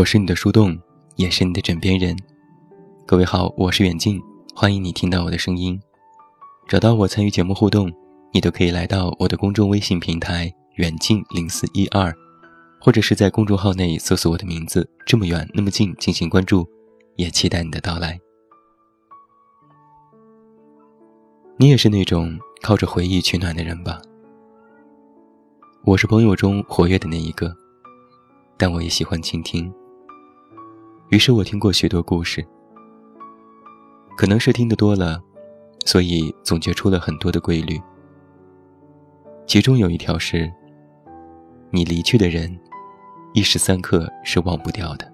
我是你的树洞，也是你的枕边人。各位好，我是远近，欢迎你听到我的声音。找到我参与节目互动，你都可以来到我的公众微信平台“远近零四一二”，或者是在公众号内搜索我的名字“这么远那么近”进行关注，也期待你的到来。你也是那种靠着回忆取暖的人吧？我是朋友中活跃的那一个，但我也喜欢倾听。于是我听过许多故事，可能是听得多了，所以总结出了很多的规律。其中有一条是：你离去的人，一时三刻是忘不掉的。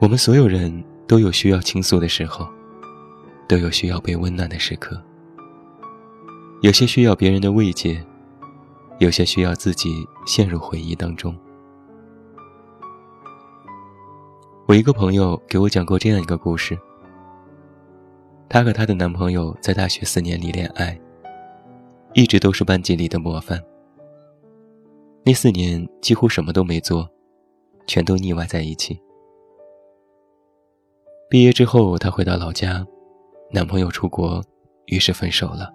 我们所有人都有需要倾诉的时候，都有需要被温暖的时刻。有些需要别人的慰藉，有些需要自己陷入回忆当中。我一个朋友给我讲过这样一个故事：她和她的男朋友在大学四年里恋爱，一直都是班级里的模范。那四年几乎什么都没做，全都腻歪在一起。毕业之后，她回到老家，男朋友出国，于是分手了。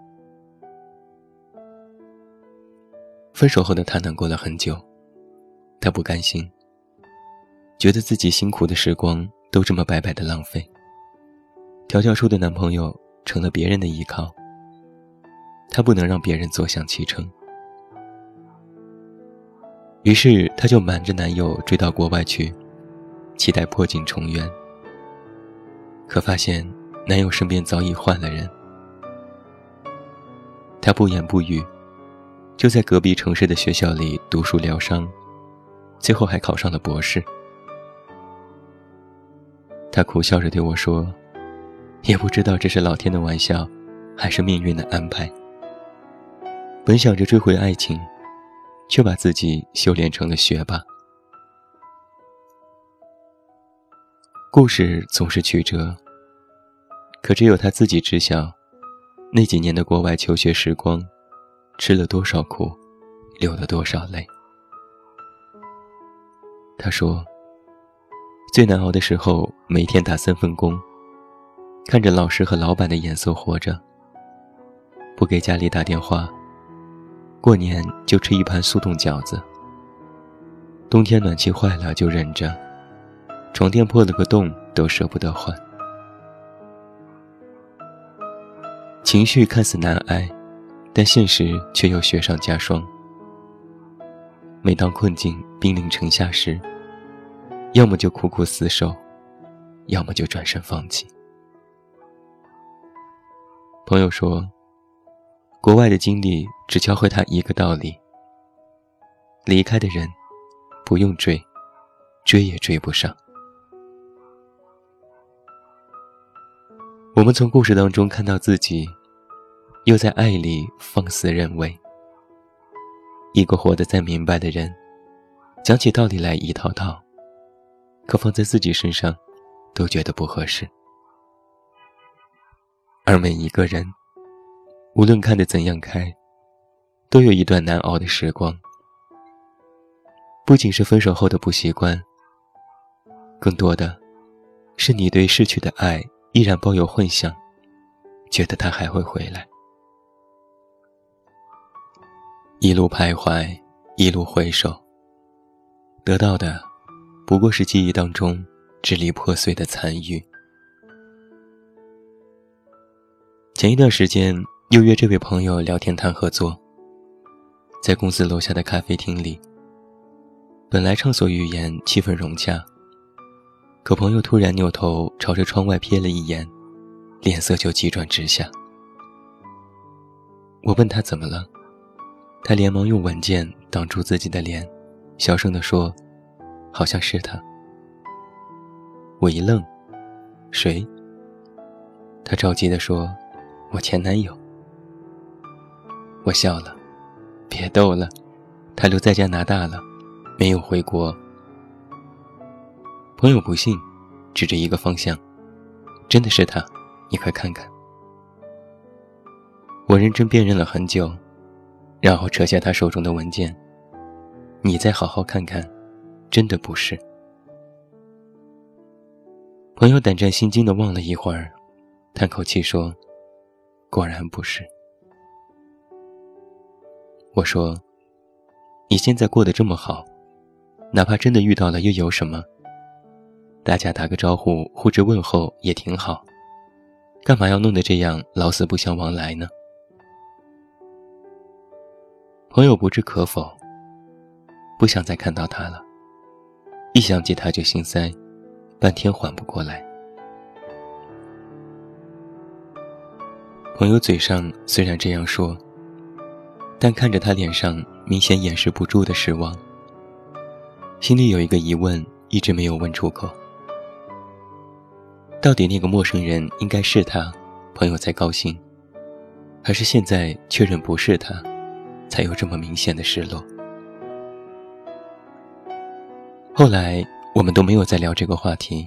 分手后的她难过了很久，她不甘心。觉得自己辛苦的时光都这么白白的浪费。调教出的男朋友成了别人的依靠，她不能让别人坐享其成。于是，她就瞒着男友追到国外去，期待破镜重圆。可发现男友身边早已换了人。她不言不语，就在隔壁城市的学校里读书疗伤，最后还考上了博士。他苦笑着对我说：“也不知道这是老天的玩笑，还是命运的安排。本想着追回爱情，却把自己修炼成了学霸。故事总是曲折，可只有他自己知晓，那几年的国外求学时光，吃了多少苦，流了多少泪。”他说。最难熬的时候，每天打三份工，看着老师和老板的眼色活着。不给家里打电话，过年就吃一盘速冻饺子。冬天暖气坏了就忍着，床垫破了个洞都舍不得换。情绪看似难挨，但现实却又雪上加霜。每当困境兵临城下时，要么就苦苦厮守，要么就转身放弃。朋友说，国外的经历只教会他一个道理：离开的人不用追，追也追不上。我们从故事当中看到自己，又在爱里放肆认为，一个活得再明白的人，讲起道理来一套套。可放在自己身上，都觉得不合适。而每一个人，无论看得怎样开，都有一段难熬的时光。不仅是分手后的不习惯，更多的，是你对逝去的爱依然抱有幻想，觉得他还会回来。一路徘徊，一路回首，得到的。不过是记忆当中支离破碎的残余。前一段时间又约这位朋友聊天谈合作，在公司楼下的咖啡厅里，本来畅所欲言，气氛融洽，可朋友突然扭头朝着窗外瞥了一眼，脸色就急转直下。我问他怎么了，他连忙用文件挡住自己的脸，小声地说。好像是他，我一愣，谁？他着急地说：“我前男友。”我笑了，别逗了，他留在加拿大了，没有回国。朋友不信，指着一个方向：“真的是他，你快看看。”我认真辨认了很久，然后扯下他手中的文件：“你再好好看看。”真的不是。朋友胆战心惊的望了一会儿，叹口气说：“果然不是。”我说：“你现在过得这么好，哪怕真的遇到了，又有什么？大家打个招呼，互致问候也挺好，干嘛要弄得这样老死不相往来呢？”朋友不置可否，不想再看到他了，一想起他就心塞，半天缓不过来。朋友嘴上虽然这样说。但看着他脸上明显掩饰不住的失望，心里有一个疑问一直没有问出口：到底那个陌生人应该是他，朋友才高兴，还是现在确认不是他，才有这么明显的失落？后来我们都没有再聊这个话题，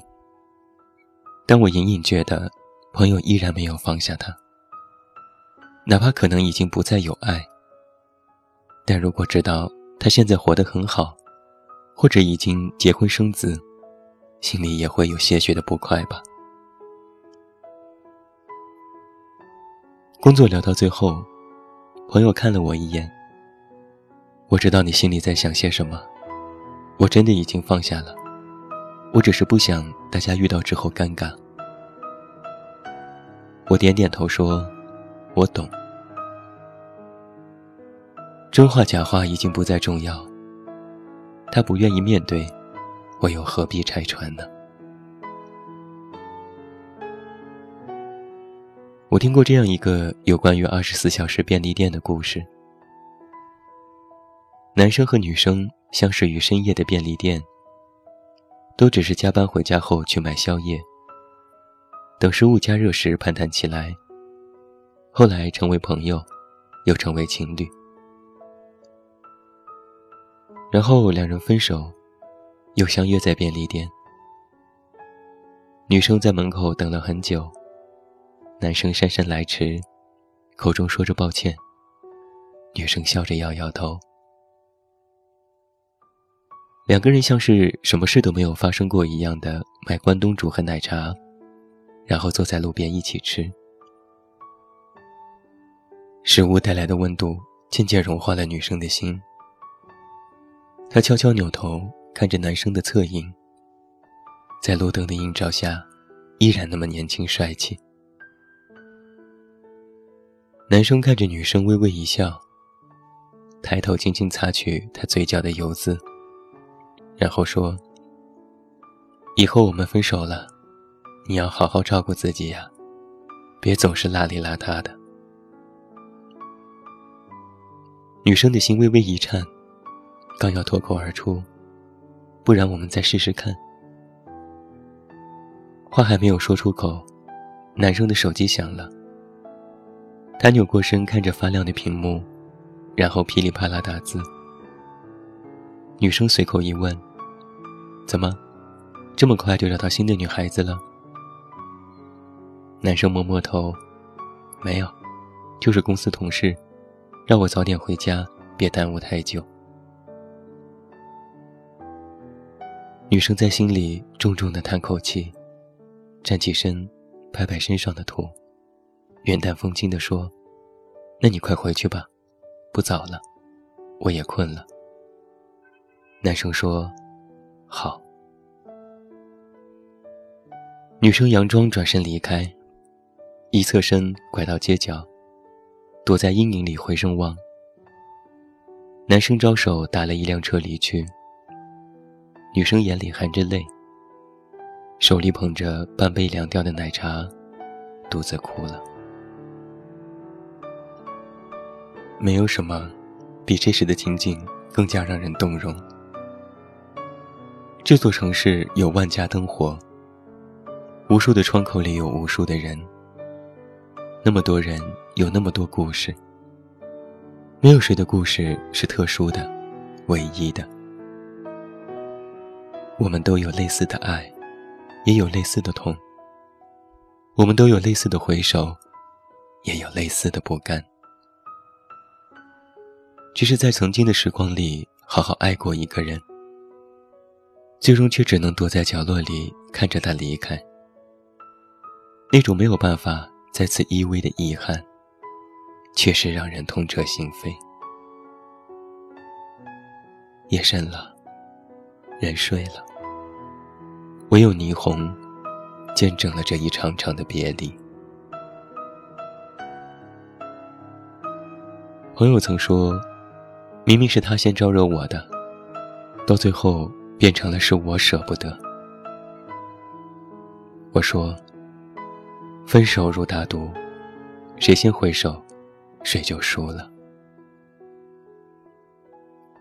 但我隐隐觉得，朋友依然没有放下他，哪怕可能已经不再有爱。但如果知道他现在活得很好，或者已经结婚生子，心里也会有些许的不快吧。工作聊到最后，朋友看了我一眼。我知道你心里在想些什么，我真的已经放下了，我只是不想大家遇到之后尴尬。我点点头说：“我懂。”真话假话已经不再重要。他不愿意面对，我又何必拆穿呢？我听过这样一个有关于二十四小时便利店的故事：男生和女生相识于深夜的便利店，都只是加班回家后去买宵夜，等食物加热时攀谈起来，后来成为朋友，又成为情侣。然后两人分手，又相约在便利店。女生在门口等了很久，男生姗姗来迟，口中说着抱歉。女生笑着摇摇头。两个人像是什么事都没有发生过一样的买关东煮和奶茶，然后坐在路边一起吃。食物带来的温度渐渐融化了女生的心。她悄悄扭头看着男生的侧影，在路灯的映照下，依然那么年轻帅气。男生看着女生微微一笑，抬头轻轻擦去她嘴角的油渍，然后说：“以后我们分手了，你要好好照顾自己呀，别总是邋里邋遢的。”女生的心微微一颤。刚要脱口而出，不然我们再试试看。话还没有说出口，男生的手机响了。他扭过身看着发亮的屏幕，然后噼里啪啦打字。女生随口一问：“怎么，这么快就找到新的女孩子了？”男生摸摸头：“没有，就是公司同事，让我早点回家，别耽误太久。”女生在心里重重的叹口气，站起身，拍拍身上的土，云淡风轻地说：“那你快回去吧，不早了，我也困了。”男生说：“好。”女生佯装转身离开，一侧身拐到街角，躲在阴影里回声望。男生招手打了一辆车离去。女生眼里含着泪，手里捧着半杯凉掉的奶茶，独自哭了。没有什么比这时的情景更加让人动容。这座城市有万家灯火，无数的窗口里有无数的人，那么多人有那么多故事，没有谁的故事是特殊的、唯一的。我们都有类似的爱，也有类似的痛。我们都有类似的回首，也有类似的不甘。只是在曾经的时光里，好好爱过一个人，最终却只能躲在角落里看着他离开。那种没有办法再次依偎的遗憾，确实让人痛彻心扉。夜深了，人睡了，唯有霓虹见证了这一场场的别离。朋友曾说，明明是他先招惹我的，到最后变成了是我舍不得。我说，分手如打赌，谁先回首，谁就输了。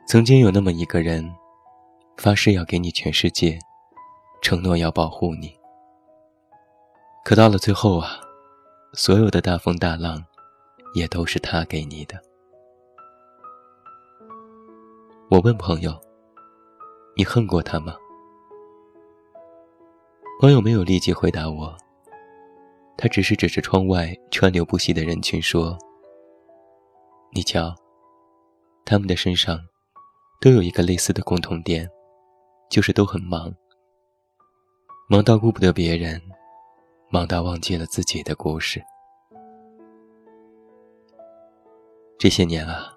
曾经有那么一个人，发誓要给你全世界，承诺要保护你。可到了最后啊，所有的大风大浪，也都是他给你的。我问朋友：“你恨过他吗？”朋友没有立即回答我，他只是指着窗外川流不息的人群说：“你瞧，他们的身上都有一个类似的共同点，就是都很忙，忙到顾不得别人，忙到忘记了自己的故事。这些年啊。”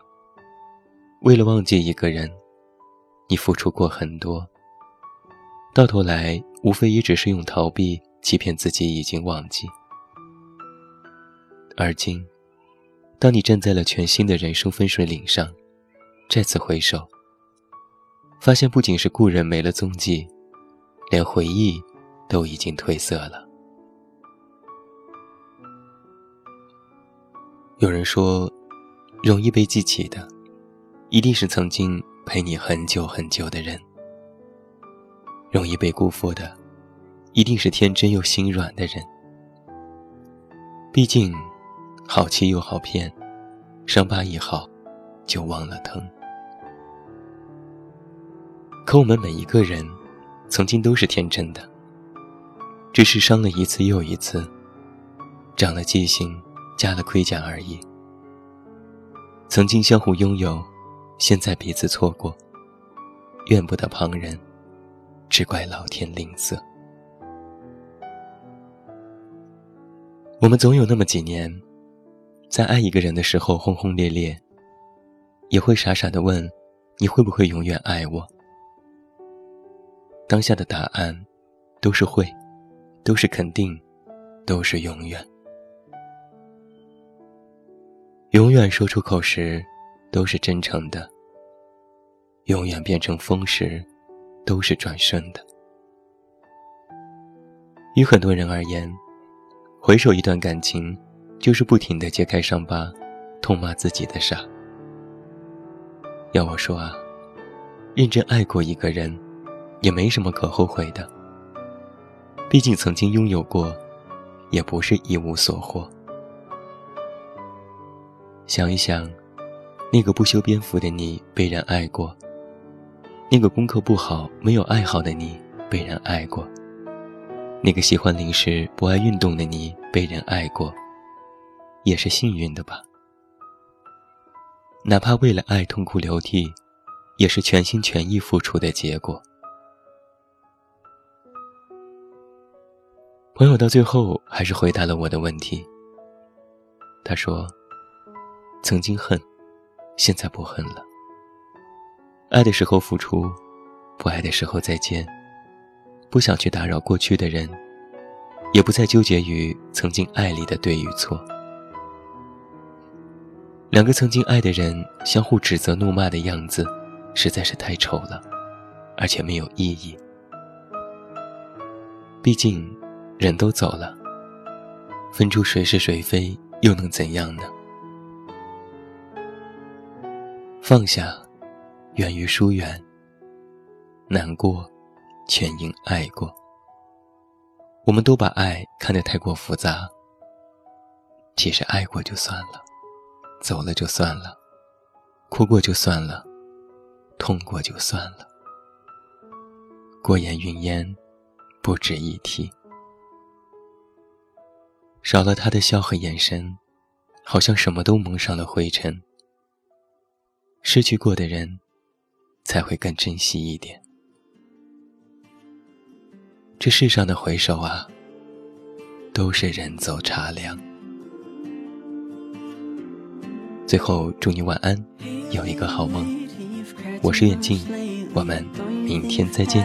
为了忘记一个人，你付出过很多，到头来无非也只是用逃避欺骗自己已经忘记。而今，当你站在了全新的人生分水岭上，再次回首，发现不仅是故人没了踪迹，连回忆都已经褪色了。有人说，容易被记起的。一定是曾经陪你很久很久的人，容易被辜负的，一定是天真又心软的人。毕竟，好欺又好骗，伤疤一好，就忘了疼。可我们每一个人，曾经都是天真的，只是伤了一次又一次，长了记性，加了盔甲而已。曾经相互拥有。现在彼此错过，怨不得旁人，只怪老天吝啬。我们总有那么几年，在爱一个人的时候轰轰烈烈，也会傻傻的问：你会不会永远爱我？当下的答案都是会，都是肯定，都是永远。永远说出口时。都是真诚的，永远变成风时，都是转瞬的。于很多人而言，回首一段感情，就是不停的揭开伤疤，痛骂自己的傻。要我说啊，认真爱过一个人，也没什么可后悔的。毕竟曾经拥有过，也不是一无所获。想一想。那个不修边幅的你被人爱过，那个功课不好、没有爱好的你被人爱过，那个喜欢零食、不爱运动的你被人爱过，也是幸运的吧？哪怕为了爱痛哭流涕，也是全心全意付出的结果。朋友到最后还是回答了我的问题。他说：“曾经恨。”现在不恨了。爱的时候付出，不爱的时候再见。不想去打扰过去的人，也不再纠结于曾经爱里的对与错。两个曾经爱的人相互指责怒骂的样子，实在是太丑了，而且没有意义。毕竟，人都走了，分出谁是谁非，又能怎样呢？放下，源于疏远；难过，全因爱过。我们都把爱看得太过复杂。其实爱过就算了，走了就算了，哭过就算了，痛过就算了。过眼云烟，不值一提。少了他的笑和眼神，好像什么都蒙上了灰尘。失去过的人，才会更珍惜一点。这世上的回首啊，都是人走茶凉。最后，祝你晚安，有一个好梦。我是远近，我们明天再见。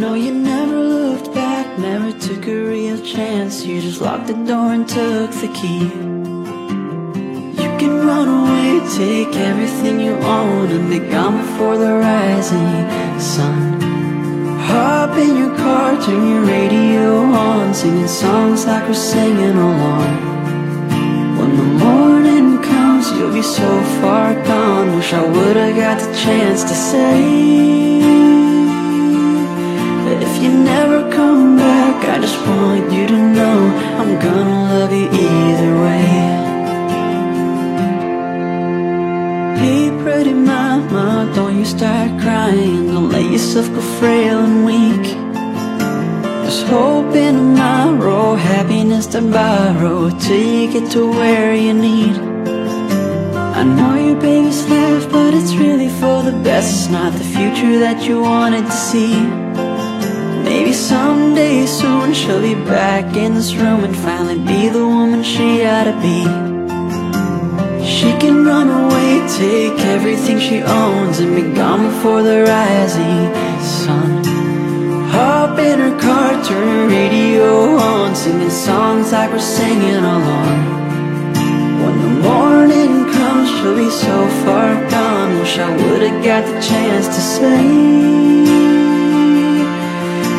No, you never looked back, never took a real chance. You just locked the door and took the key. You can run away, take everything you own, and be gone before the rising sun. Hop in your car, turn your radio on, singing songs like we're singing along. You'll be so far gone. Wish I would've got the chance to say But if you never come back I just want you to know I'm gonna love you either way. Hey pretty mama, don't you start crying. Don't let yourself go frail and weak. There's hope in tomorrow, happiness to borrow Till you get to where you need I know your baby's laugh, but it's really for the best. It's not the future that you wanted to see. Maybe someday soon she'll be back in this room And finally be the woman she ought to be. She can run away, take everything she owns And be gone before the rising sun. Hop in her car, turn her radio on Singing songs like we're singing along be so far gone. Wish I would've got the chance to say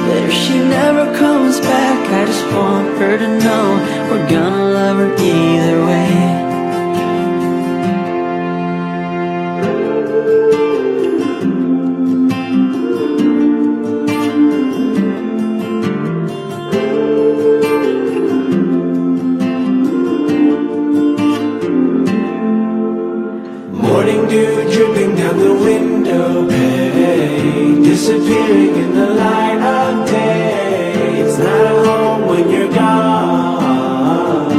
but if she never comes back I just want her to know We're gonna love her either way Disappearing in the light of day. It's not a home when you're gone.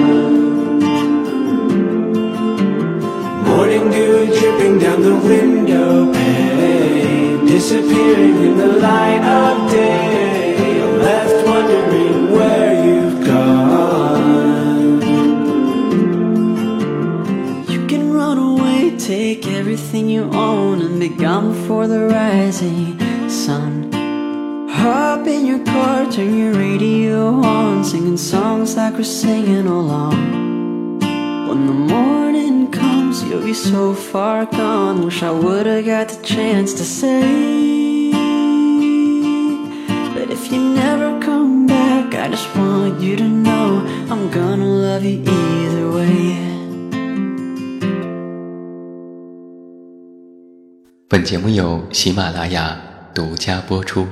Morning dew dripping down the window pane Disappearing in the light of day. I'm left wondering where you've gone. You can run away, take everything you own And be gone before the rising sun Hop in your car, turn your radio on Singing songs like we're singing along When the morning comes, you'll be so far gone Wish I would've got the chance to say But if you never come back, I just want you to know I'm gonna love you either way 本节目由喜马拉雅 独家播出。